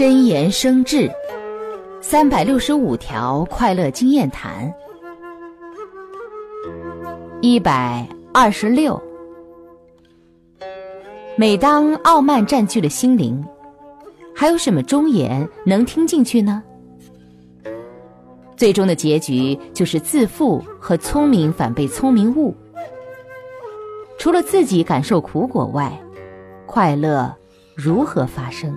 真言生智三百六十五条快乐经验谈一百二十六。每当傲慢占据了心灵还有什么忠言能听进去呢？最终的结局就是自负和聪明反被聪明误。除了自己感受苦果外快乐如何发生？